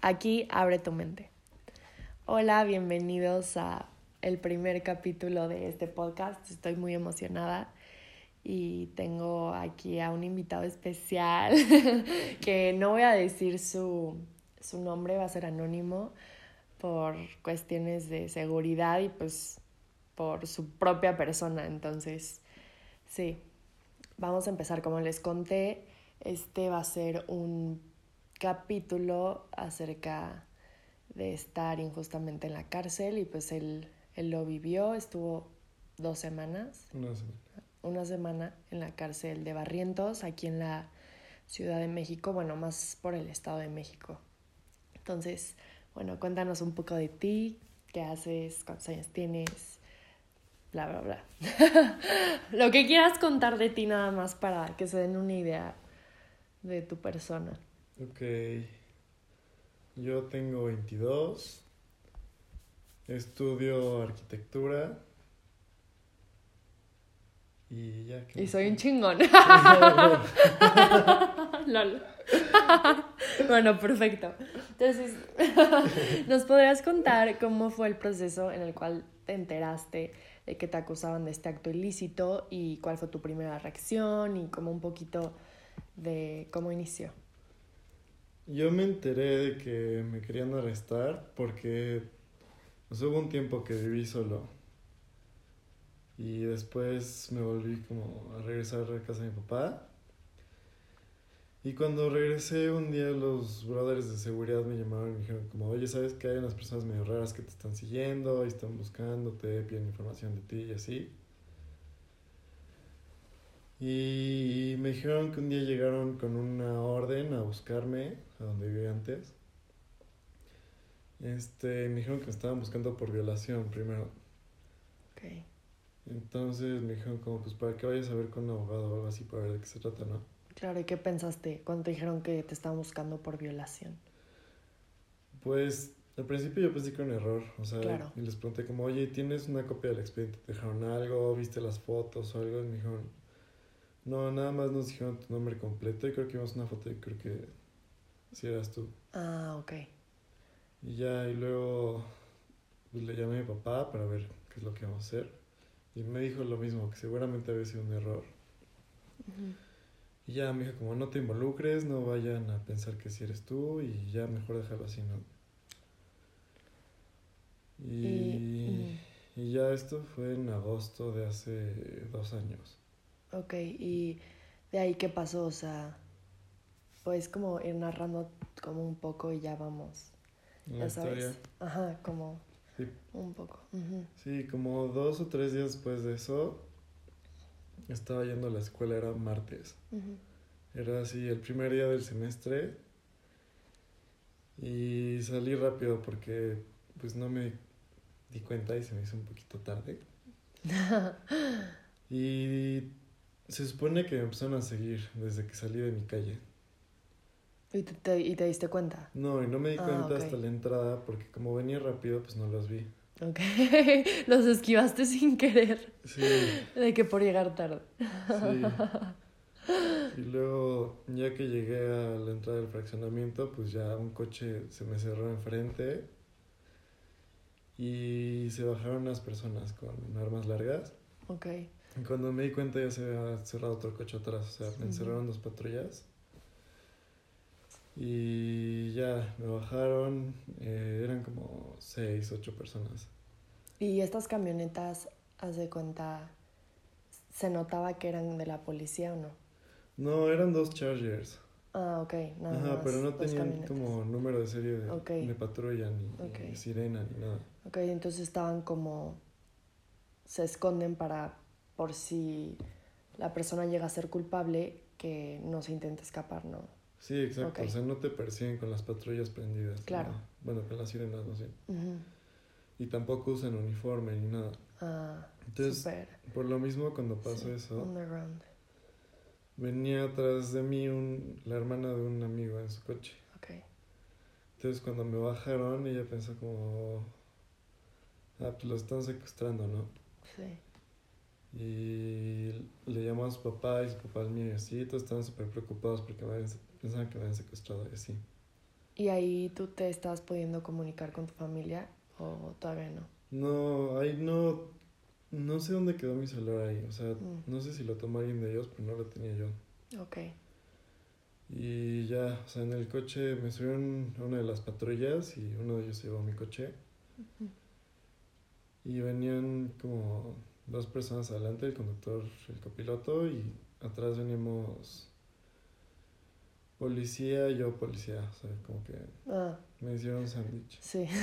Aquí abre tu mente. Hola, bienvenidos a el primer capítulo de este podcast. Estoy muy emocionada y tengo aquí a un invitado especial que no voy a decir su, su nombre, va a ser anónimo por cuestiones de seguridad y pues por su propia persona. Entonces, sí, vamos a empezar como les conté. Este va a ser un capítulo acerca de estar injustamente en la cárcel y pues él, él lo vivió, estuvo dos semanas. Una semana. Una semana en la cárcel de Barrientos, aquí en la Ciudad de México, bueno, más por el Estado de México. Entonces, bueno, cuéntanos un poco de ti, qué haces, cuántos años tienes, bla, bla, bla. Lo que quieras contar de ti nada más para que se den una idea de tu persona. Ok. Yo tengo 22. Estudio arquitectura. Y ya que. Y soy un chingón. Lol. bueno, perfecto. Entonces, ¿nos podrías contar cómo fue el proceso en el cual te enteraste de que te acusaban de este acto ilícito y cuál fue tu primera reacción y como un poquito de cómo inició? Yo me enteré de que me querían arrestar porque pues, hubo un tiempo que viví solo. Y después me volví como a regresar a casa de mi papá. Y cuando regresé un día los brothers de seguridad me llamaron y me dijeron como, oye, ¿sabes que hay unas personas medio raras que te están siguiendo y están buscándote, piden información de ti y así? Y me dijeron que un día llegaron con una orden a buscarme a donde vivía antes. Este, me dijeron que me estaban buscando por violación primero. Ok. Entonces me dijeron como, pues para que vayas a ver con un abogado o algo así para ver de qué se trata, ¿no? Claro, ¿y qué pensaste cuando te dijeron que te estaban buscando por violación? Pues al principio yo pensé que era un error, o sea, Claro. y les pregunté como, oye, ¿tienes una copia del expediente? ¿Te dejaron algo? ¿Viste las fotos o algo? Y me dijeron, no, nada más nos dijeron tu nombre completo y creo que vimos una foto y creo que sí eras tú. Ah, ok. Y ya, y luego pues, le llamé a mi papá para ver qué es lo que vamos a hacer. Y me dijo lo mismo, que seguramente había sido un error. Y ya me dijo como no te involucres, no vayan a pensar que si eres tú y ya mejor déjalo así, ¿no? Y, Y- y ya esto fue en agosto de hace dos años. Ok, y de ahí qué pasó, o sea, pues como ir narrando como un poco y ya vamos, ya sabes. historia. Ajá, como Sí. un poco. Sí, como dos o tres días después de eso, estaba yendo a la escuela, era martes. Era así el primer día del semestre y salí rápido porque pues no me di cuenta y se me hizo un poquito tarde. Y se supone que me empezaron a seguir desde que salí de mi calle. ¿Y te, te- y te diste cuenta? No, y no me di Ah, cuenta ok. hasta la entrada porque como venía rápido pues no los vi. Ok, los esquivaste sin querer, Sí, de que por llegar tarde. sí. Y luego ya que llegué a la entrada del fraccionamiento pues ya un coche se me cerró enfrente y se bajaron unas personas con armas largas. Ok, cuando me di cuenta ya se había cerrado otro coche atrás, o sea, me encerraron dos patrullas. Y ya, me bajaron, eh, eran como seis, ocho personas. y estas camionetas, haz de cuenta, ¿se notaba que eran de la policía o no? No, eran dos Chargers. Ah, ok, nada Ajá, más, pero no tenían como número de serie de, Ok. de patrulla, ni, Ok. ni sirena, ni nada. Ok, entonces estaban como. Se esconden para. Por si la persona llega a ser culpable, que no se intente escapar, ¿no? Sí, exacto, o sea, no te persiguen con las patrullas prendidas. Claro. ¿no? Bueno, con las sirenas, no sé. Y tampoco usan uniforme ni nada. Ah, Entonces, por lo mismo, cuando pasó Sí, eso, Underground. venía atrás de mí un, la hermana de un amigo en su coche. Ok. Entonces cuando me bajaron ella pensó como, ah, pues lo están secuestrando, ¿no? Sí. Y le llamó a su papá y su papá así, todos estaban súper preocupados porque pensaban que me habían secuestrado y así. ¿Y ahí tú te estás pudiendo comunicar con tu familia o todavía no? No, ahí no, no sé dónde quedó mi celular ahí. O sea, Mm. no sé si lo tomó alguien de ellos, pero no lo tenía yo. Ok. Y ya, o sea, en el coche me subieron a una de las patrullas y uno de ellos llevó mi coche. Y venían como dos personas adelante, el conductor, el copiloto, y atrás veníamos policía, yo policía. O sea, como que Ah, me hicieron un sándwich. sí.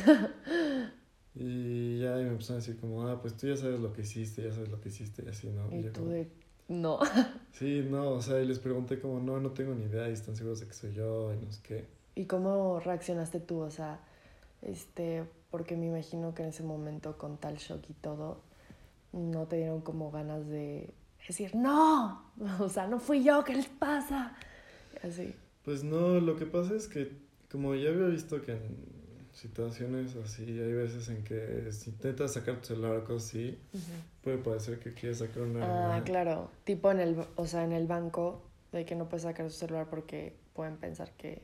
Y ya y me empezaron a decir como, ah, pues tú ya sabes lo que hiciste, ya sabes lo que hiciste y así, ¿no? y yo tú como, de... No. Sí, no, o sea, y les pregunté como, no, no tengo ni idea y están seguros de que soy yo y no sé qué. ¿Y cómo reaccionaste tú? O sea, este, porque me imagino que en ese momento con tal shock y todo, no te dieron como ganas de decir, no, o sea, no fui yo, ¿qué les pasa? Así. Pues no, lo que pasa es que como ya había visto que en situaciones así hay veces en que si intentas sacar tu celular o cosas así, puede parecer que quieres sacar una Ah, claro. Tipo en el, o sea, en el banco, de que no puedes sacar su celular porque pueden pensar que,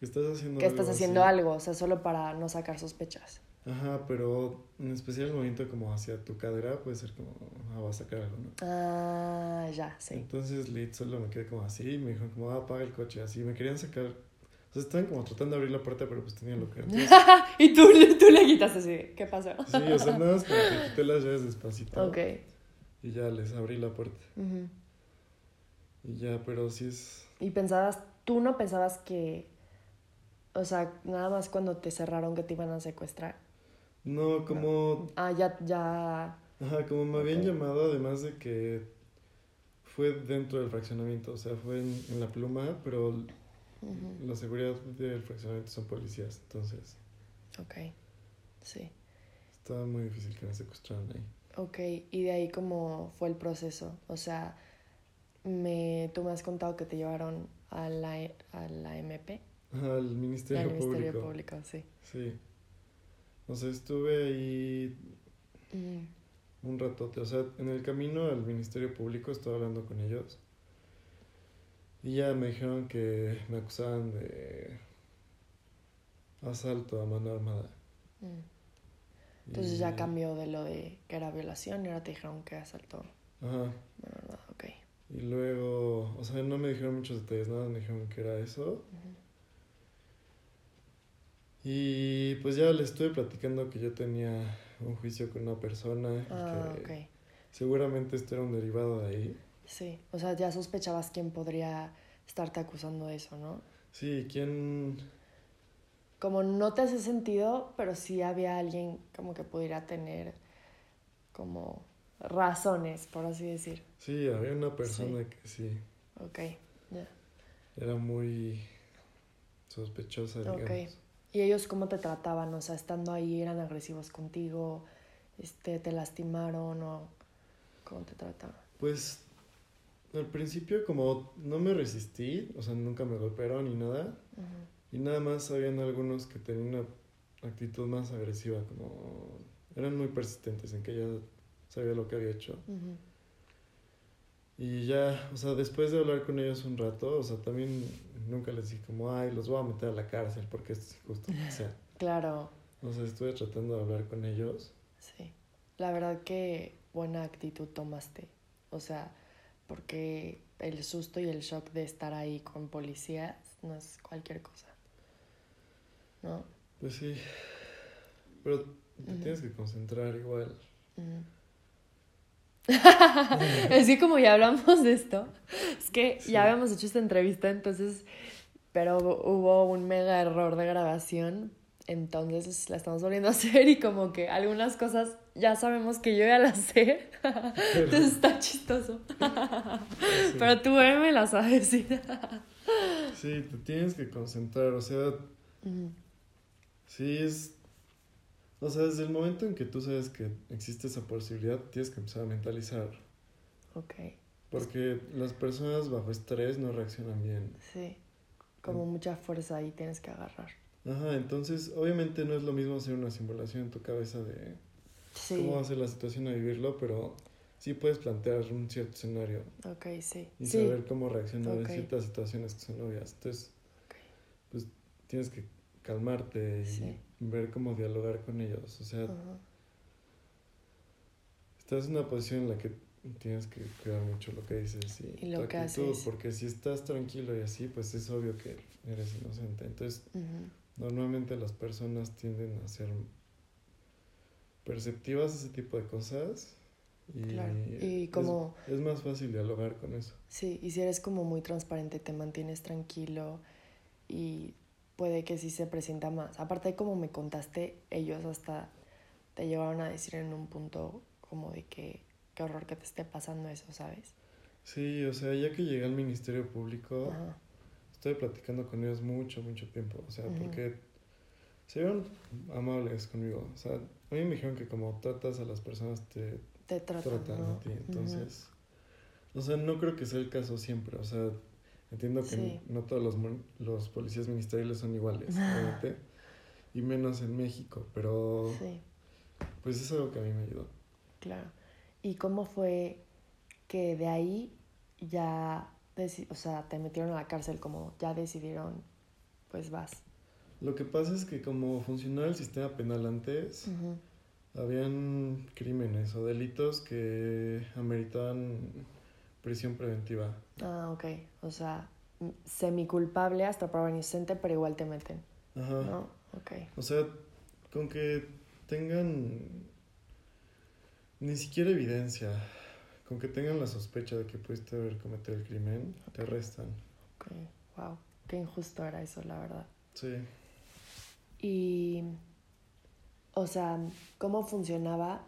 estás haciendo que estás haciendo así. algo, o sea, solo para no sacar sospechas. Ajá, pero en especial el movimiento como hacia tu cadera puede ser como, ah, vas a sacar algo, ¿no? Ah, ya, sí. Entonces Lit solo me quedé como así y me dijo como, ah, apaga el coche, así. Me querían sacar, o sea, estaban como tratando de abrir la puerta, pero pues tenía lo que... Entonces, y tú, tú le quitaste así, ¿qué pasó? sí, o sea, nada más como que quité las llaves despacito. Ok. Y ya les abrí la puerta. Y ya, pero sí es... Y pensabas, tú no pensabas que, o sea, nada más cuando te cerraron que te iban a secuestrar. No, como... Ah, ya, ya. Ajá, como me habían llamado, además de que fue dentro del fraccionamiento, o sea, fue en, en la pluma, pero Ujú. la seguridad del fraccionamiento son policías, entonces Ok. Sí. estaba muy difícil que me secuestraran ahí. Ok, y de ahí cómo fue el proceso. O sea, me, tú me has contado que te llevaron a la, a la MP, el Ministerio, al Ministerio Público. Público, sí. Sí. O sea, estuve ahí Mm, un ratote. O sea, en el camino al Ministerio Público estaba hablando con ellos. Y ya me dijeron que me acusaban de asalto a mano armada. mm. Entonces Y- ya cambió de lo de que era violación y ahora te dijeron que asaltó. Ajá. Bueno, no, ok. Y luego, o sea, no me dijeron muchos detalles, nada, me dijeron que era eso. Y pues ya le estuve platicando que yo tenía un juicio con una persona Ah, que seguramente esto era un derivado de ahí. Sí, o sea, ya sospechabas quién podría estarte acusando de eso, ¿no? Sí, ¿quién? Como no te hace sentido, pero sí había alguien como que pudiera tener como razones, por así decir. Sí, había una persona que sí, Ok, ya. era muy sospechosa, digamos. Ok. ¿Y ellos cómo te trataban? O sea, estando ahí, ¿eran agresivos contigo? Este, ¿Te lastimaron o cómo te trataban? Pues al principio como no me resistí, o sea, nunca me golpearon ni nada. Y nada más habían algunos que tenían una actitud más agresiva, como eran muy persistentes en que ella sabía lo que había hecho. Ujú. Y ya, o sea, después de hablar con ellos un rato, o sea, también nunca les dije como, ay, los voy a meter a la cárcel porque esto es injusto. O sea, Claro, o sea, estuve tratando de hablar con ellos. sí. La verdad que buena actitud tomaste. O sea, porque el susto y el shock de estar ahí con policías no es cualquier cosa. ¿No? Pues sí, pero te tienes que concentrar igual. Es que como ya hablamos de esto, es que Sí. ya habíamos hecho esta entrevista, entonces, pero hubo un mega error de grabación, entonces la estamos volviendo a hacer y como que algunas cosas ya sabemos que yo ya las sé, entonces está chistoso. Sí. Pero tú eh, me las a decir. Sí, te tienes que concentrar, o sea, sí es... O sea, desde el momento en que tú sabes que existe esa posibilidad, tienes que empezar a mentalizar. Ok, Porque las personas bajo estrés no reaccionan bien. sí. Como mucha fuerza ahí tienes que agarrar. Ajá, entonces obviamente no es lo mismo hacer una simulación en tu cabeza de Sí, cómo va a ser la situación a vivirlo, pero sí puedes plantear un cierto escenario ok, sí. y Sí, saber cómo reaccionar en ciertas situaciones que son obvias. Entonces, pues tienes que calmarte y Sí. Ver cómo dialogar con ellos. O sea, Ajá. estás en una posición en la que tienes que cuidar mucho lo que dices y, Y lo tu que actitud, haces. porque si estás tranquilo y así, pues es obvio que eres inocente. Entonces, normalmente las personas tienden a ser perceptivas a ese tipo de cosas y, Claro. Y es- como, es, más fácil dialogar con eso. sí, y si eres como muy transparente, te mantienes tranquilo y puede que sí se presenta más. Aparte, como me contaste, ellos hasta te llevaron a decir en un punto como de que qué horror que te esté pasando eso, ¿sabes? Sí, o sea, ya que llegué al Ministerio Público, Ajá. estoy platicando con ellos mucho, mucho tiempo. O sea, porque se vieron amables conmigo. O sea, a mí me dijeron que como tratas a las personas te Te tratan, tratan ¿no? a ti. Entonces, o sea, no creo que sea el caso siempre. O sea, entiendo que Sí. no todos los, los policías ministeriales son iguales, obviamente, y menos en México, pero Sí, pues es algo que a mí me ayudó. claro. ¿Y cómo fue que de ahí ya, o sea, te metieron a la cárcel como ya decidieron, pues vas? Lo que pasa es que como funcionaba el sistema penal antes, habían crímenes o delitos que ameritaban prisión preventiva. Ah, ok. O sea, m- semiculpable hasta probar inocente, pero igual te meten, Ajá. ¿no? Ok. O sea, con que tengan ni siquiera evidencia, con que tengan la sospecha de que pudiste haber cometido el crimen, te arrestan. Ok. Wow. Qué injusto era eso, la verdad. Sí. Y, o sea, ¿cómo funcionaba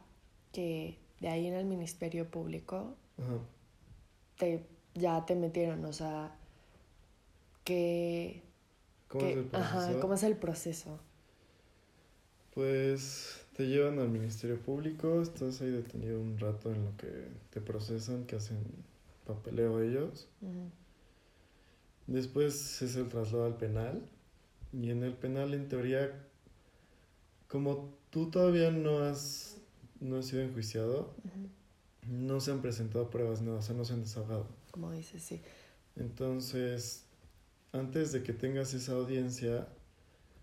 que de ahí en el Ministerio Público Ajá. Te, ya te metieron? O sea, que... ¿Cómo que- es el proceso? Ajá, ¿cómo es el proceso? Pues te llevan al Ministerio Público, estás ahí detenido un rato en lo que te procesan, que hacen papeleo ellos. Después es el traslado al penal. Y en el penal, en teoría, como tú todavía no has, no has sido enjuiciado. No se han presentado pruebas, no, o sea, no se han desahogado. Como dices, sí. Entonces, antes de que tengas esa audiencia,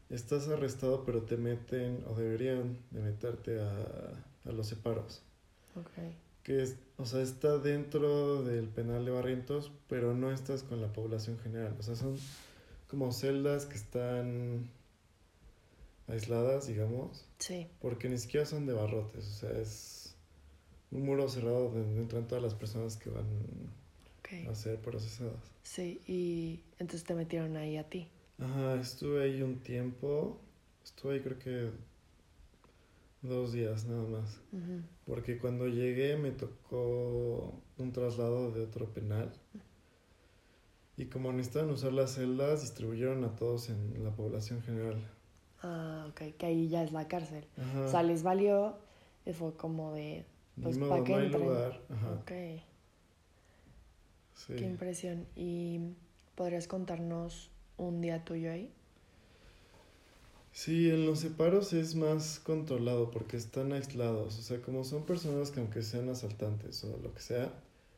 estás arrestado, pero te meten, o deberían de meterte a, a los separos. Ok. Que es, o sea, está dentro del penal de Barrientos, pero no estás con la población general. O sea, son como celdas que están aisladas, digamos, Sí. porque ni siquiera son de barrotes. O sea, es un muro cerrado donde entran todas las personas que van a ser procesadas. Sí, y entonces te metieron ahí a ti. Ajá, estuve ahí un tiempo. Estuve ahí creo que dos días nada más. Porque cuando llegué me tocó un traslado de otro penal. Y como necesitaban usar las celdas, distribuyeron a todos en la población general. Ah, ok, que ahí ya es la cárcel. Ajá. O sea, les valió fue como de, Ni pues, modo, ¿pa' qué no hay entren? lugar. Ajá. ok, Sí. qué impresión. ¿Y podrías contarnos un día tuyo ahí? Sí, en los separos es más controlado porque están aislados. O sea, como son personas que aunque sean asaltantes o lo que sea,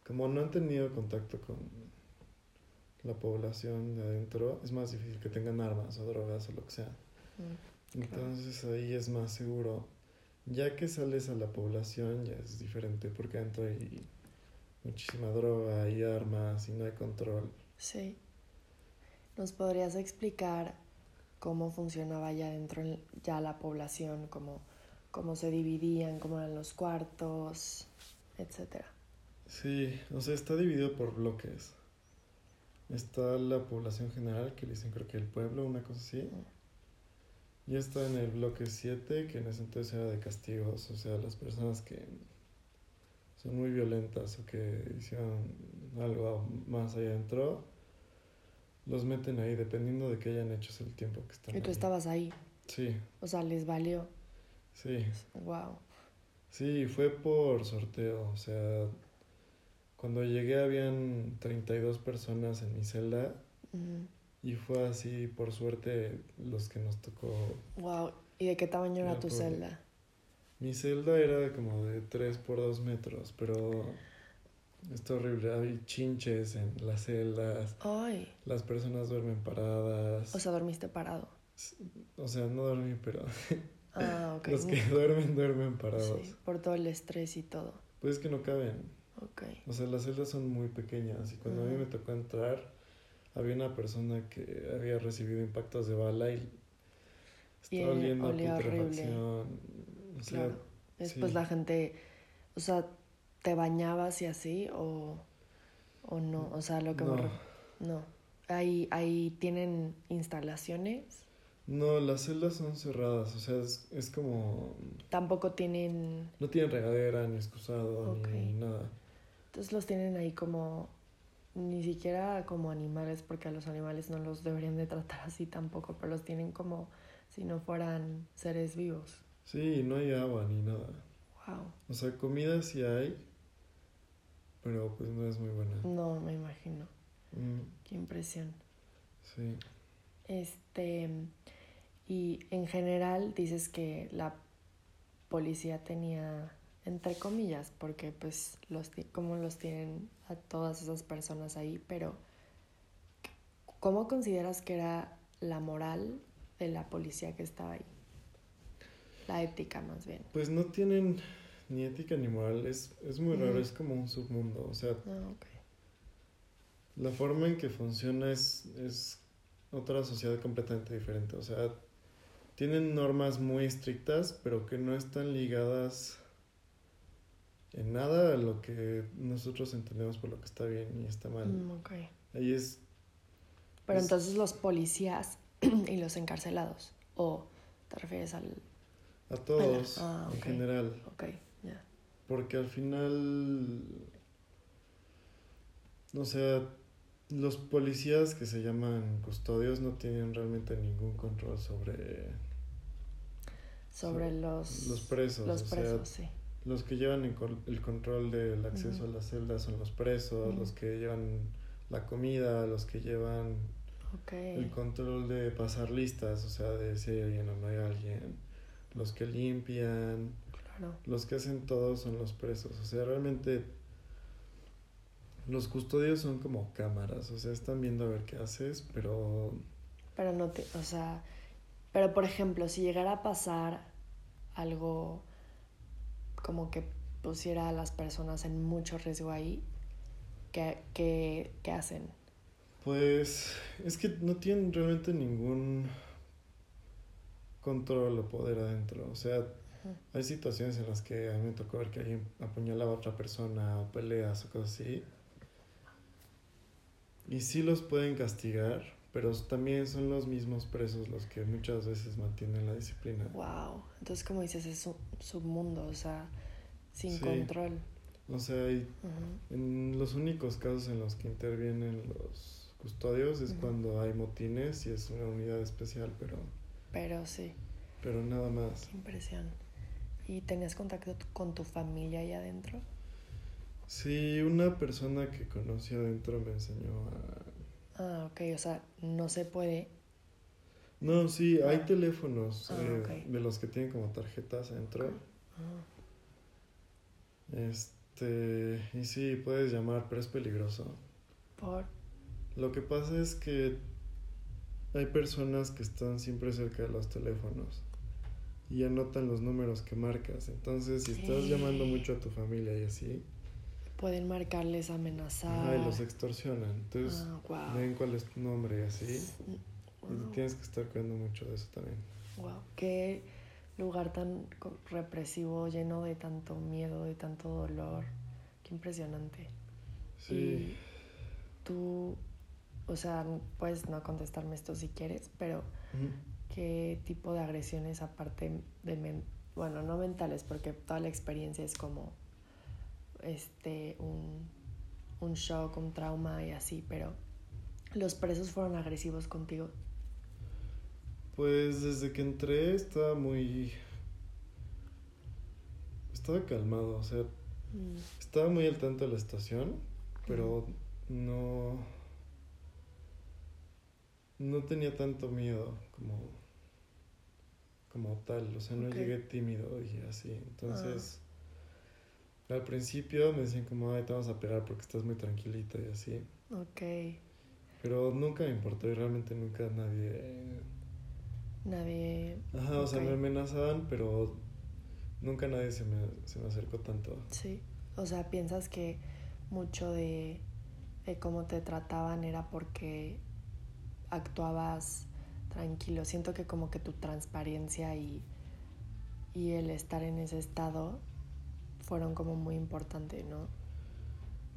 como no han tenido contacto con la población de adentro, es más difícil que tengan armas o drogas o lo que sea. Mm, Claro. Entonces ahí es más seguro. Ya que sales a la población ya es diferente porque adentro hay muchísima droga, hay armas y no hay control. Sí. ¿Nos podrías explicar cómo funcionaba ya dentro en- ya la población, cómo, cómo se dividían, cómo eran los cuartos, etcétera? Sí, o sea, está dividido por bloques. Está la población general, que le dicen creo que el pueblo, una cosa así. Y está en el bloque 7, que en ese entonces era de castigos, o sea, las personas que son muy violentas o que hicieron algo más allá adentro, los meten ahí, dependiendo de qué hayan hecho es el tiempo que están Y tú ahí. estabas ahí, Sí, o sea, les valió. sí. Wow. Sí, fue por sorteo, o sea, cuando llegué habían 32 personas en mi celda y fue así, por suerte, los que nos tocó. Wow. ¿Y de qué tamaño era Era tu por- celda? Mi celda era como de 3 por 2 metros, pero está horrible, hay chinches en las celdas, Ay. las personas duermen paradas. O sea, dormiste parado. O sea, no dormir, pero Ah, ok. los que duermen, duermen parados. Sí, por todo el estrés y todo. Pues es que no caben. Ok. O sea, las celdas son muy pequeñas y cuando a mí me tocó entrar, había una persona que había recibido impactos de bala y Y, estaba oliendo a olía horrible. putrefacción. O sea, Claro. Después sí. la gente, o sea, ¿te bañabas y así o, o no? O sea, lo que me no, re- No. Ahí, ahí tienen instalaciones. no, las celdas son cerradas, o sea, es, es como... Tampoco tienen. No tienen regadera, ni excusado, Ok. ni nada. Entonces los tienen ahí como. Ni siquiera como animales, porque a los animales no los deberían de tratar así tampoco, pero los tienen como si no fueran seres vivos. Sí, no hay agua ni nada. Wow. O sea, comida sí hay, pero pues no es muy buena. No, me imagino. Mm, Qué impresión. sí. Este, y en general dices que la policía tenía, entre comillas, porque pues los, como los tienen a todas esas personas ahí, pero ¿cómo consideras que era la moral de la policía que estaba ahí? La ética más bien. Pues no tienen ni ética ni moral, es, es muy raro, Ujú. es como un submundo. O sea, Ah, ok. la forma en que funciona es, es otra sociedad completamente diferente. O sea, tienen normas muy estrictas, pero que no están ligadas en nada lo que nosotros entendemos por lo que está bien y está mal. Mm, ok. Ahí es, Pero Es- entonces los policías y los encarcelados, o te refieres al... a todos Ah, en ok. general. Ok, ya. Porque al final, o sea, los policías que se llaman custodios no tienen realmente ningún control sobre Sobre So- los... los presos. Los o sea, presos, sí. Los que llevan el, control del acceso a las celdas son los presos, los que llevan la comida, los que llevan el control de pasar listas, o sea, de si hay alguien o no hay alguien, los que limpian, Claro. los que hacen todo son los presos. O sea, realmente los custodios son como cámaras. O sea, están viendo a ver qué haces, pero Pero no te... O sea... Pero, por ejemplo, si llegara a pasar algo como que pusiera a las personas en mucho riesgo ahí, ¿qué, qué, qué hacen? pues es que no tienen realmente ningún control o poder adentro. O sea, hay situaciones en las que a mí me tocó ver que alguien apuñalaba a otra persona o peleas o cosas así. Y sí los pueden castigar, pero también son los mismos presos los que muchas veces mantienen la disciplina. Wow. Entonces, como dices, es un submundo, o sea, sin Sí. control. O sea, hay- Ujú. en los únicos casos en los que intervienen los custodios es Ujú. cuando hay motines y es una unidad especial, pero, Pero sí. pero nada más. Qué impresión. ¿Y tenías contacto con tu familia ahí adentro? Sí, una persona que conocí adentro me enseñó a... Ah, ok, o sea, no se puede. No, sí, hay Ah. teléfonos Ah, eh, de los que tienen como tarjetas adentro. Ah, Este, y sí, puedes llamar, pero es peligroso. por. Lo que pasa es que hay personas que están siempre cerca de los teléfonos y anotan los números que marcas. Entonces, si estás Sí. llamando mucho a tu familia y así, Pueden marcarles, amenazar. ajá, y los extorsionan. Entonces, Ah, wow. ven cuál es tu nombre y así. Y Wow. tienes que estar cuidando mucho de eso también. Wow, qué lugar tan represivo, lleno de tanto miedo, de tanto dolor. Qué impresionante. Sí. Y tú, o sea, puedes no contestarme esto si quieres, pero. ¿qué tipo de agresiones aparte de, bueno, no mentales, porque toda la experiencia es como, este, un, un shock, un trauma y así, pero los presos fueron agresivos contigo? Pues desde que entré estaba muy... Estaba calmado, o sea, Mm, estaba muy al tanto de la estación, pero no... No tenía tanto miedo como... Como tal, o sea, no llegué tímido y así. Entonces, al principio me decían como, ay, te vamos a pegar porque estás muy tranquilita y así. Ok. Pero nunca me importó y realmente nunca nadie Nadie... Ajá, o sea, me amenazaban, pero nunca nadie se me, se me acercó tanto. Sí. O sea, piensas que mucho de, de cómo te trataban era porque actuabas tranquilo. Siento que como que tu transparencia y, y el estar en ese estado fueron como muy importantes, ¿no?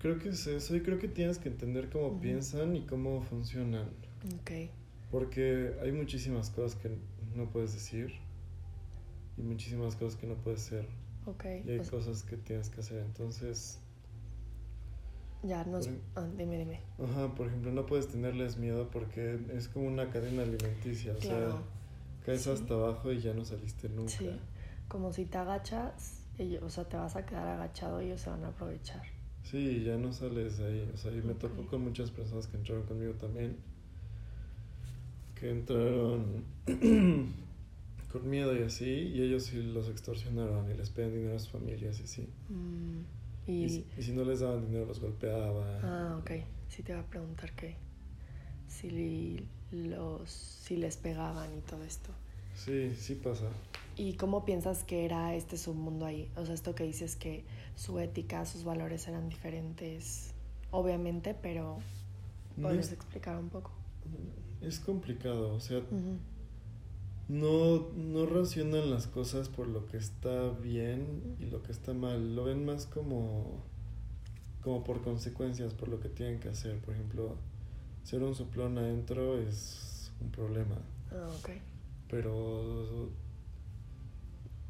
Creo que es eso y creo que tienes que entender cómo Ujú. piensan y cómo funcionan. Ok. Porque hay muchísimas cosas que no puedes decir y muchísimas cosas que no puedes ser. Ok. Y hay O sea, cosas que tienes que hacer. Entonces, ya nos... por- ah, dime, dime. ajá, por ejemplo, no puedes tenerles miedo porque es como una cadena alimenticia. O Claro. sea, caes Sí. hasta abajo y ya no saliste nunca. Sí. Como si te agachas, ellos- o sea, te vas a quedar agachado y ellos se van a aprovechar. Sí, ya no sales ahí. O sea, y me tocó con muchas personas que entraron conmigo también. Que entraron con miedo y así. Y ellos sí los extorsionaron y les pedían dinero a sus familias y así. Mm, Y, y... si- y si no les daban dinero, los golpeaban. Ah, ok. Sí te iba a preguntar que si los si les pegaban y todo esto. Sí, sí pasa. ¿Y cómo piensas que era este submundo ahí? O sea, esto que dices que su ética, sus valores eran diferentes, obviamente, pero No ¿podrías es, explicar un poco? es complicado. O sea, no, no racionan las cosas por lo que está bien y lo que está mal. Lo ven más como, como por consecuencias, por lo que tienen que hacer. Por ejemplo, ser un soplón adentro es un problema. Ah, ok. Pero,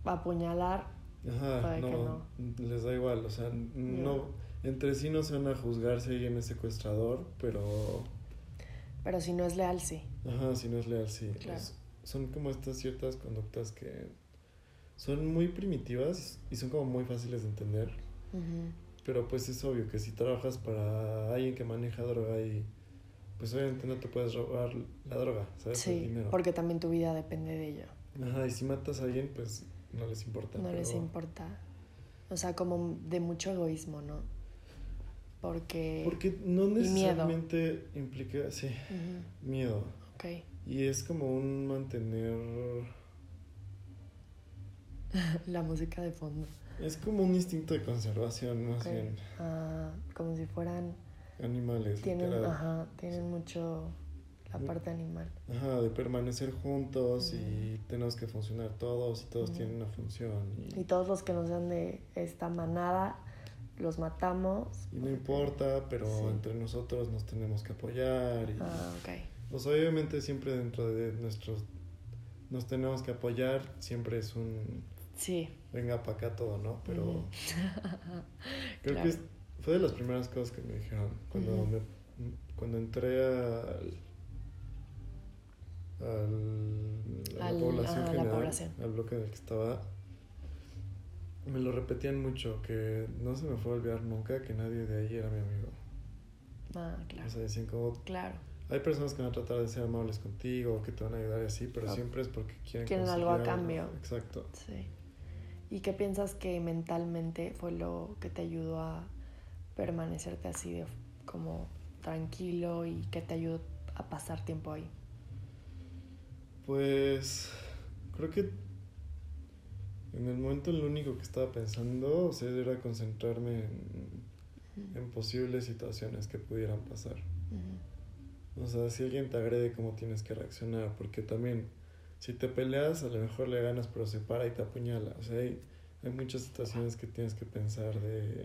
Apuñalar, ajá, Puede que no, les da igual. O sea, no, entre sí no se van a juzgar si alguien es secuestrador, pero, pero si no es leal, sí. ajá, si no es leal, sí. Claro. Es- son como estas ciertas conductas que son muy primitivas y son como muy fáciles de entender. Pero pues es obvio que si trabajas para alguien que maneja droga y pues obviamente no te puedes robar la droga, ¿sabes? El Sí, dinero. porque también tu vida depende de ello. Ajá, y si matas a alguien, pues no les importa. No les importa. O sea, como de mucho egoísmo, ¿no? Porque... Porque no necesariamente implica, sí, miedo. ok. Y es como un mantener, La música de fondo. es como un instinto de conservación, más bien, Ah, como si fueran... animales, Tienen, literal. ajá, tienen mucho la parte animal. Ajá, de permanecer juntos y tenemos que funcionar todos y todos tienen una función. Y todos los que no sean de esta manada, los matamos. Y no importa, pero Sí. entre nosotros nos tenemos que apoyar. Y, Ah, ok. pues obviamente siempre dentro de nuestros... Nos tenemos que apoyar, siempre es un... Sí. Venga para acá todo, ¿no? Pero creo Claro. que fue de las primeras cosas que me dijeron. Cuando, me, cuando entré al... al- a la Al- población la general, población. al bloque en el que estaba, me lo repetían mucho, que no se me fue a olvidar nunca que nadie de ahí era mi amigo. Ah, claro. O sea, decían como, Claro. hay personas que van a tratar de ser amables contigo, que te van a ayudar y así, pero Ah. siempre es porque quieren Quieren algo a cambio. Exacto. Sí. ¿Y qué piensas que mentalmente fue lo que te ayudó a permanecerte así de como tranquilo y que te ayudó a pasar tiempo ahí? Pues creo que en el momento lo único que estaba pensando o sea, era concentrarme en, en posibles situaciones que pudieran pasar. O sea, si alguien te agrede, ¿cómo tienes que reaccionar? Porque también, si te peleas, a lo mejor le ganas, pero se para y te apuñala. O sea, hay, hay muchas situaciones que tienes que pensar de,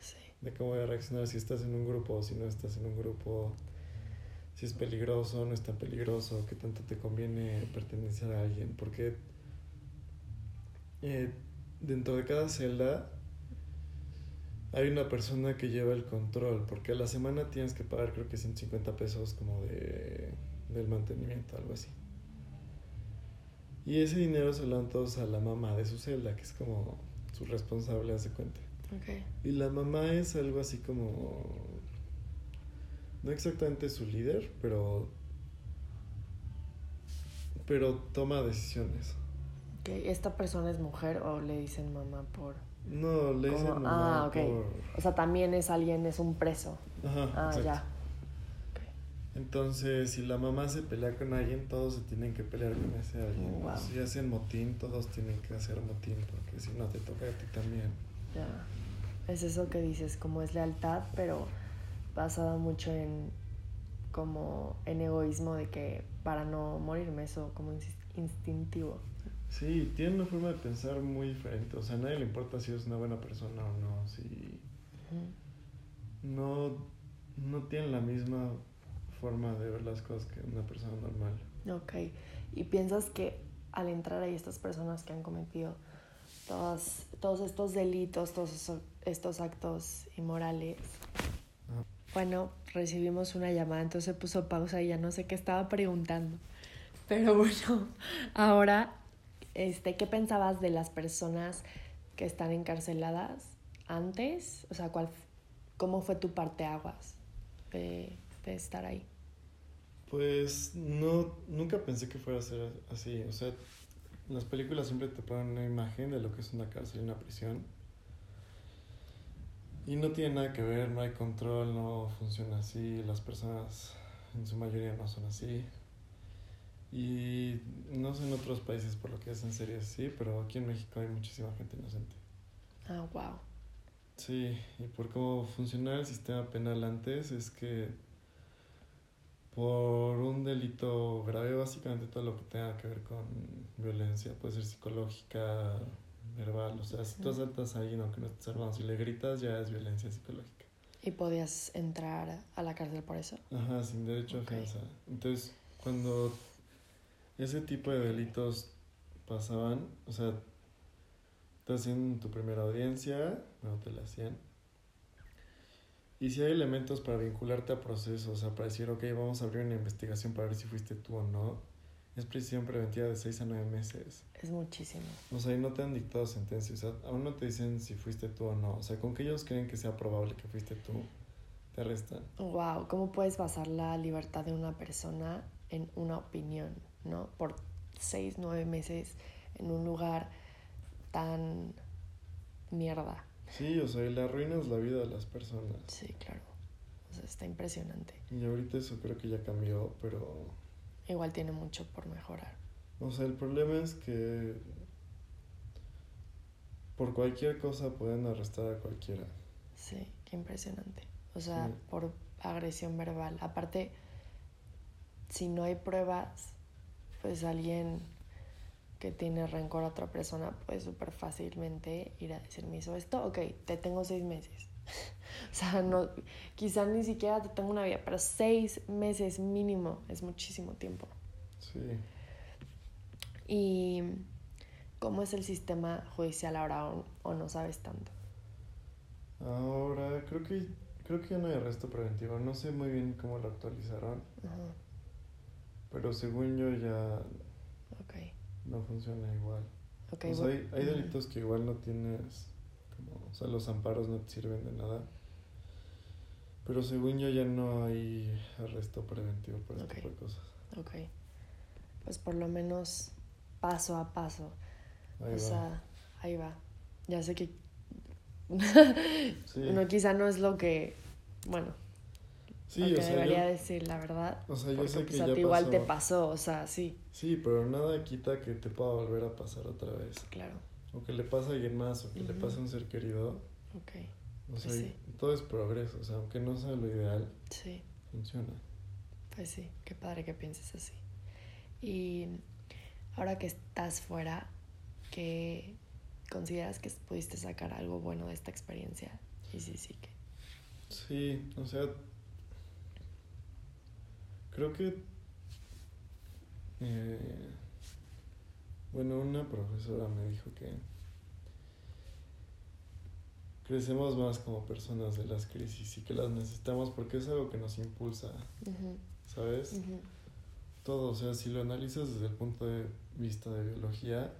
Sí. de cómo voy a reaccionar si estás en un grupo o si no estás en un grupo. Si es peligroso no es tan peligroso, qué tanto te conviene pertenecer a alguien. Porque eh, dentro de cada celda hay una persona que lleva el control, porque a la semana tienes que pagar creo que 150 pesos como de, del mantenimiento, algo así. Y ese dinero se lo dan todos a la mamá de su celda, que es como su responsable, hace cuenta. Ok. Y la mamá es algo así como... No exactamente su líder, pero... Pero toma decisiones. Ok, ¿Esta persona es mujer o le dicen mamá por...? No, le dicen ¿Cómo? mamá Ah, ok. por... O sea, también es alguien, es un preso. Ajá, Ah, exacto. ya. Entonces, si la mamá se pelea con alguien, todos se tienen que pelear con ese alguien. Wow. Si hacen motín, todos tienen que hacer motín, porque si no te toca a ti también. Ya. Es eso que dices, como es lealtad, pero basada mucho en como en egoísmo de que para no morirme, eso como instintivo. Sí, tienen una forma de pensar muy diferente. O sea, a nadie le importa si es una buena persona o no. Si no, no tienen la misma forma de ver las cosas que una persona normal. Ok. ¿Y piensas que al entrar ahí estas personas que han cometido todas, todos estos delitos, todos estos actos inmorales? Bueno, recibimos una llamada, entonces puso pausa y ya no sé qué estaba preguntando. Pero bueno, ahora, este, ¿qué pensabas de las personas que están encarceladas antes? O sea, ¿cuál, ¿cómo fue tu parteaguas de, de estar ahí? Pues no, nunca pensé que fuera a ser así. O sea, las películas siempre te ponen una imagen de lo que es una cárcel y una prisión. Y no tiene nada que ver, no hay control, no funciona así, las personas en su mayoría no son así. Y no sé en otros países por lo que hacen series sí, pero aquí en México hay muchísima gente inocente. Ah, wow. Sí, y por cómo funcionaba el sistema penal antes es que por un delito grave, básicamente todo lo que tenga que ver con violencia, puede ser psicológica, verbal, o sea, si tú asaltas a alguien aunque no estés armado, si le gritas ya es violencia psicológica. ¿Y podías entrar a la cárcel por eso? Ajá, sin derecho Ok. a defensa. Entonces, cuando ese tipo de delitos pasaban, o sea, te hacían tu primera audiencia, no te la hacían. Y si hay elementos para vincularte a procesos, o sea, para decir, ok, vamos a abrir una investigación para ver si fuiste tú o no, es prisión preventiva de 6 a 9 meses. Es muchísimo. O sea, y no te han dictado sentencia, o sea, aún no te dicen si fuiste tú o no. O sea, con que ellos creen que sea probable que fuiste tú, te arrestan. Wow, ¿cómo puedes basar la libertad de una persona en una opinión, no? Por seis, nueve meses en un lugar tan mierda. Sí, o sea, y le arruinas la vida a las personas. Sí, claro. O sea, está impresionante. Y ahorita eso creo que ya cambió, pero... Igual tiene mucho por mejorar. O sea, el problema es que por cualquier cosa pueden arrestar a cualquiera. Sí, qué impresionante. O sea, Sí. por agresión verbal. Aparte, si no hay pruebas, pues alguien que tiene rencor a otra persona puede súper fácilmente ir a decir, me hizo esto, ok, te tengo seis meses. o sea, no, quizá ni siquiera te tengo una vida, pero seis meses mínimo es muchísimo tiempo. Sí. ¿Y cómo es el sistema judicial ahora o, o no sabes tanto? Ahora, creo que, creo que ya no hay arresto preventivo. No sé muy bien cómo lo actualizaron, Ajá, pero según yo ya ok. no funciona igual. Ok, o sea, hay, hay delitos que igual no tienes, como, o sea, los amparos no te sirven de nada. Pero según yo ya no hay arresto preventivo por este Ok. tipo de cosas. Ok. Pues por lo menos paso a paso. Ahí o va. sea, ahí va. Ya sé que sí, no, quizá no es lo que, bueno, sí lo que o sea, debería yo, decir, la verdad. o sea, yo Porque sé pues que a igual te pasó. o sea, sí, Sí, pero nada quita que te pueda volver a pasar otra vez. claro. O que le pase a alguien más, o que le pase a un ser querido. Ok, O sea, Pues sí. todo es progreso. O sea, aunque no sea lo ideal, sí, funciona. pues sí, qué padre que pienses así. Y ahora que estás fuera, ¿qué consideras que pudiste sacar algo bueno de esta experiencia? Y sí, sí, que. Sí, o sea, creo que, eh, bueno, una profesora me dijo que crecemos más como personas de las crisis y que las necesitamos porque es algo que nos impulsa, ¿sabes? Todo, o sea, si lo analizas desde el punto de vista de biología,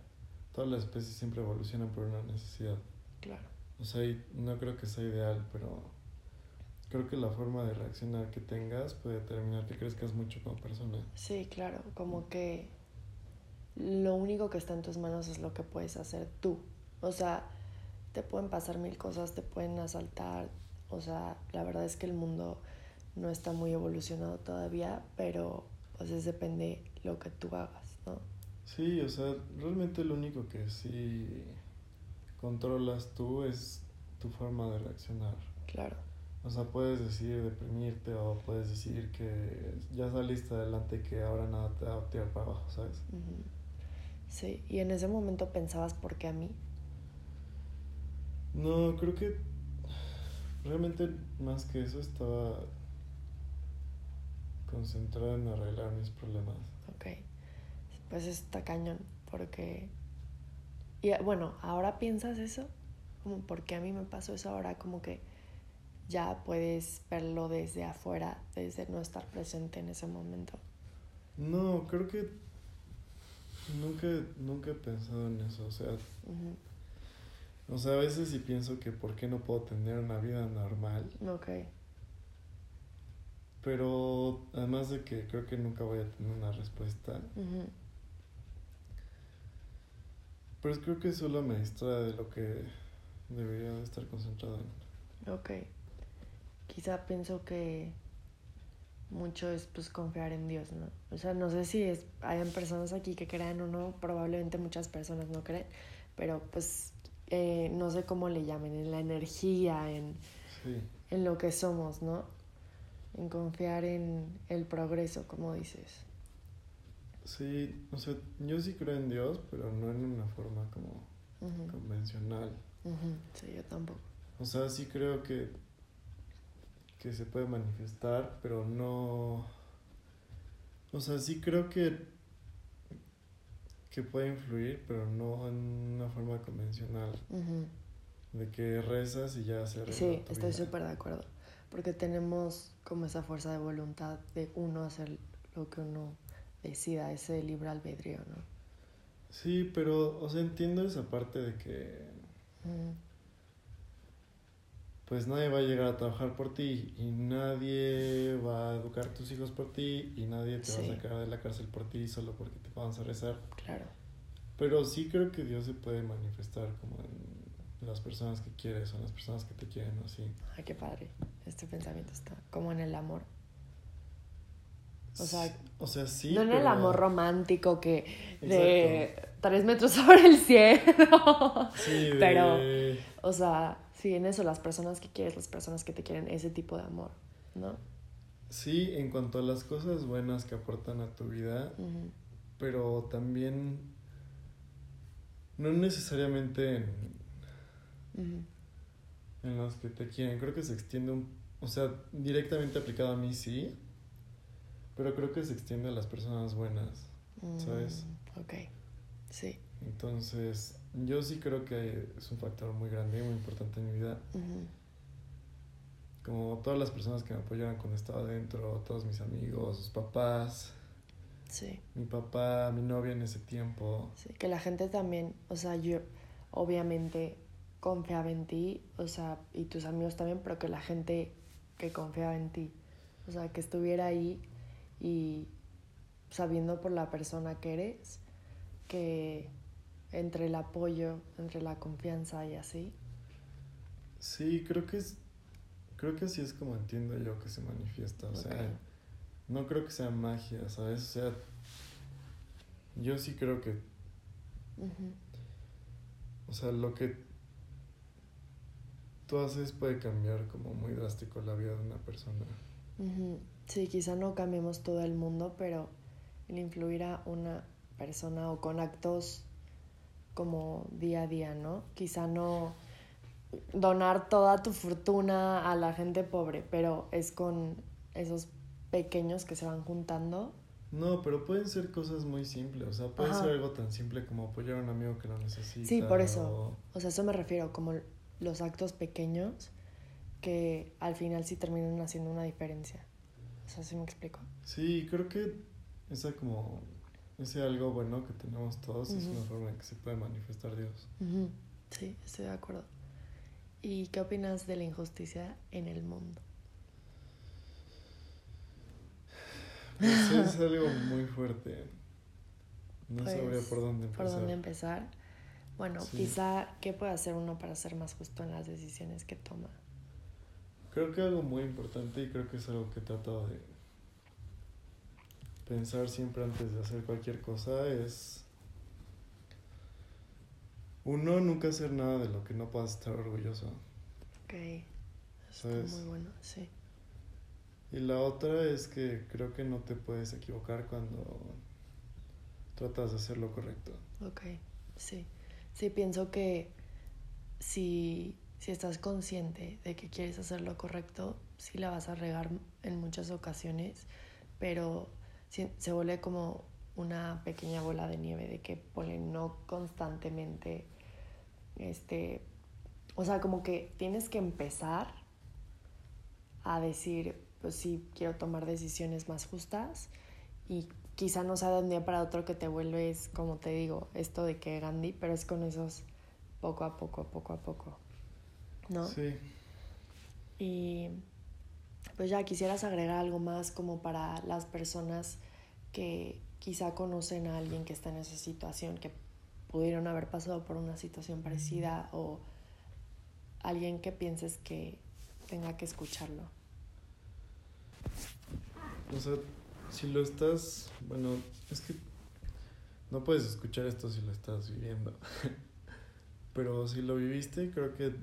todas las especies siempre evolucionan por una necesidad. Claro. O sea, y no creo que sea ideal, pero creo que la forma de reaccionar que tengas puede determinar que crezcas mucho como persona. Sí, claro, como que lo único que está en tus manos es lo que puedes hacer tú. O sea, te pueden pasar mil cosas, te pueden asaltar. O sea, la verdad es que el mundo no está muy evolucionado todavía, pero pues es depende lo que tú hagas, ¿no? Sí, o sea, realmente lo único que sí controlas tú es tu forma de reaccionar. Claro. O sea, puedes decidir deprimirte o puedes decidir que ya saliste adelante y que ahora nada te va a tirar para abajo, ¿sabes? Sí, y en ese momento pensabas, ¿por qué a mí? No, creo que realmente más que eso estaba concentrado en arreglar mis problemas. Ok, pues está cañón, porque... Y bueno, ahora piensas eso, como por qué a mí me pasó eso ahora, como que ya puedes verlo desde afuera, desde no estar presente en ese momento. No, creo que nunca, nunca he pensado en eso, o sea... O sea, a veces sí pienso que por qué no puedo tener una vida normal. Ok. Pero además de que creo que nunca voy a tener una respuesta. Pero creo que solo me distrae de lo que debería de estar concentrado en. Ok. Quizá pienso que mucho es pues confiar en Dios, ¿no? O sea, no sé si es, hayan personas aquí que crean o no, probablemente muchas personas no creen, pero pues eh, no sé cómo le llamen, en la energía, en, en lo que somos, ¿no? En confiar en el progreso, como dices. Sí, o sea, yo sí creo en Dios, pero no en una forma como convencional. Sí, yo tampoco. O sea, sí creo que, que se puede manifestar, pero no... O sea, sí creo que que puede influir, pero no en una forma convencional. De que rezas y ya se Sí, estoy súper de acuerdo. Porque tenemos como esa fuerza de voluntad de uno hacer lo que uno decida, ese libre albedrío, ¿no? Sí, pero, o sea, entiendo esa parte de que. Pues nadie va a llegar a trabajar por ti y nadie va a educar a tus hijos por ti y nadie te va a sacar de la cárcel por ti solo porque te vamos a rezar. Claro. Pero sí creo que Dios se puede manifestar como en las personas que quieres o en las personas que te quieren así. Ay, qué padre. Este pensamiento está como en el amor. O sea, o sea sí. No en el amor romántico que de tres metros sobre el cielo. Sí, Pero, o sea, sí, en eso, las personas que quieres, las personas que te quieren, ese tipo de amor, ¿no? Sí, en cuanto a las cosas buenas que aportan a tu vida, pero también no necesariamente en, en los que te quieren. Creo que se extiende un, o sea, directamente aplicado a mí sí, pero creo que se extiende a las personas buenas, ¿sabes? Mm, ok, sí. Entonces, yo sí creo que es un factor muy grande y muy importante en mi vida. Como todas las personas que me apoyaron cuando estaba adentro, todos mis amigos, sus papás. Sí. Mi papá, mi novia en ese tiempo. Sí, que la gente también, o sea, yo obviamente confiaba en ti, o sea, y tus amigos también, pero que la gente que confiaba en ti, o sea, que estuviera ahí y sabiendo por la persona que eres, que entre el apoyo, entre la confianza y así. Sí, creo que es, creo que así es como entiendo yo que se manifiesta, o sea, no creo que sea magia, ¿sabes? O sea, yo sí creo que, o sea, lo que tú haces puede cambiar como muy drástico la vida de una persona. Sí, quizá no cambiemos todo el mundo, pero el influir a una persona o con actos como día a día, ¿no? Quizá no donar toda tu fortuna a la gente pobre, pero es con esos pequeños que se van juntando. No, pero pueden ser cosas muy simples, o sea, puede ser algo tan simple como apoyar a un amigo que lo necesita. Sí, por eso, o, sea, eso me refiero, como los actos pequeños que al final sí terminan haciendo una diferencia. O sea, ¿sí me explico? Sí, creo que esa como ese algo bueno que tenemos todos es una forma en que se puede manifestar Dios. Sí, estoy de acuerdo. ¿Y qué opinas de la injusticia en el mundo? Pues es algo muy fuerte. No pues, sabría por dónde empezar. ¿Por dónde empezar? Bueno, quizá, ¿qué puede hacer uno para ser más justo en las decisiones que toma? Creo que algo muy importante y creo que es algo que he tratado de pensar siempre antes de hacer cualquier cosa es uno nunca hacer nada de lo que no puedas estar orgulloso. Ok. Eso está muy bueno, sí. Y la otra es que creo que no te puedes equivocar cuando tratas de hacer lo correcto. Ok, sí. Sí, pienso que si, si estás consciente de que quieres hacer lo correcto, sí la vas a regar en muchas ocasiones, pero se vuelve como una pequeña bola de nieve de que pone no constantemente este o sea como que tienes que empezar a decir pues sí quiero tomar decisiones más justas y quizá no sea de un día para otro que te vuelves como te digo esto de que Gandhi pero es con esos poco a poco poco a poco no sí. Y pues ya quisieras agregar algo más como para las personas que quizá conocen a alguien que está en esa situación, que pudieron haber pasado por una situación parecida o alguien que pienses que tenga que escucharlo. O sea, si lo estás, bueno, es que no puedes escuchar esto si lo estás viviendo. Pero si lo viviste, creo que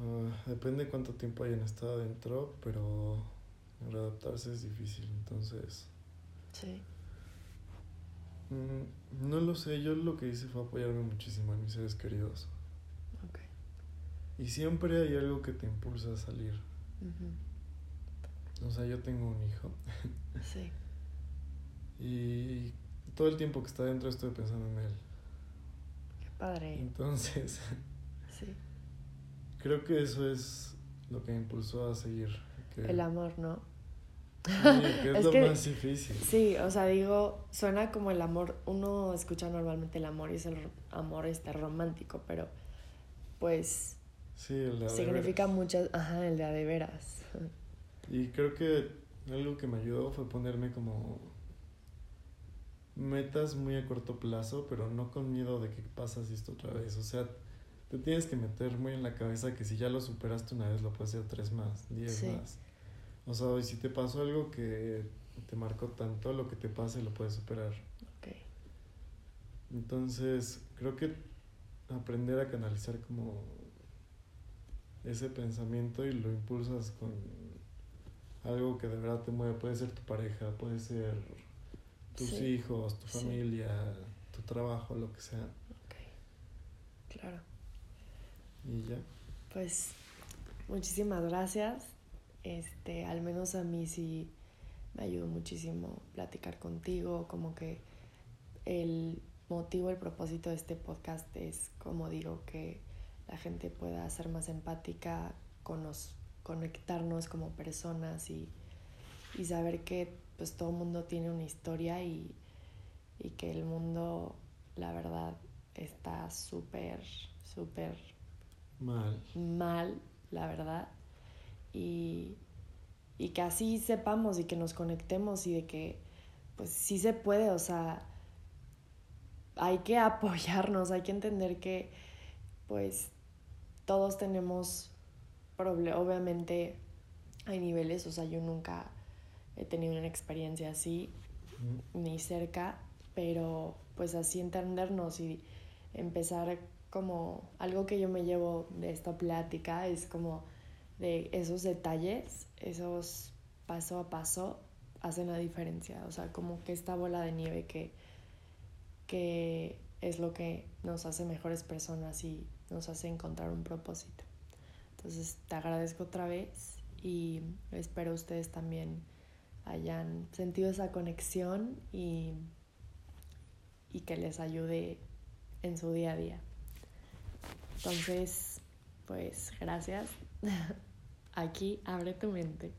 Ah, depende de cuánto tiempo hayan estado adentro, pero readaptarse es difícil, entonces... Sí. Mm, no lo sé, yo lo que hice fue apoyarme muchísimo en mis seres queridos. Okay. Y siempre hay algo que te impulsa a salir. O sea, yo tengo un hijo. sí. Y todo el tiempo que está adentro estoy pensando en él. Qué padre. Entonces... Creo que eso es lo que me impulsó a seguir. El amor, ¿no? Sí, que es, lo más difícil. Sí, o sea, digo, suena como el amor, uno escucha normalmente el amor y es el amor este romántico, pero pues sí, el de significa muchas, ajá, el de a de veras. Y creo que algo que me ayudó fue ponerme como metas muy a corto plazo, pero no con miedo de que pasas esto otra vez. O sea, te tienes que meter muy en la cabeza que si ya lo superaste una vez, lo puedes hacer tres más, diez más. O sea, si te pasó algo que te marcó tanto, lo que te pase lo puedes superar. Okay. Entonces, creo que aprender a canalizar como ese pensamiento y lo impulsas con algo que de verdad te mueve. Puede ser tu pareja, puede ser tus hijos, tu familia, tu trabajo, lo que sea. Okay. Claro. Y ya. Pues muchísimas gracias. Este, al menos a mí sí me ayudó muchísimo platicar contigo, como que el motivo, el propósito de este podcast es, como digo, que la gente pueda ser más empática, con nos, conectarnos como personas y, y saber que pues todo mundo tiene una historia y, y que el mundo, la verdad, está súper, súper mal. mal, la verdad. Y, y que así sepamos y que nos conectemos y de que pues sí se puede, o sea, hay que apoyarnos, hay que entender que pues todos tenemos problemas, obviamente hay niveles, o sea, yo nunca he tenido una experiencia así, ni cerca, pero pues así entendernos y empezar como algo que yo me llevo de esta plática es como de esos detalles, esos paso a paso hacen la diferencia, o sea, como que esta bola de nieve que, que es lo que nos hace mejores personas y nos hace encontrar un propósito. Entonces te agradezco otra vez y espero ustedes también hayan sentido esa conexión y, y que les ayude en su día a día. Entonces, pues gracias. Aquí abre tu mente.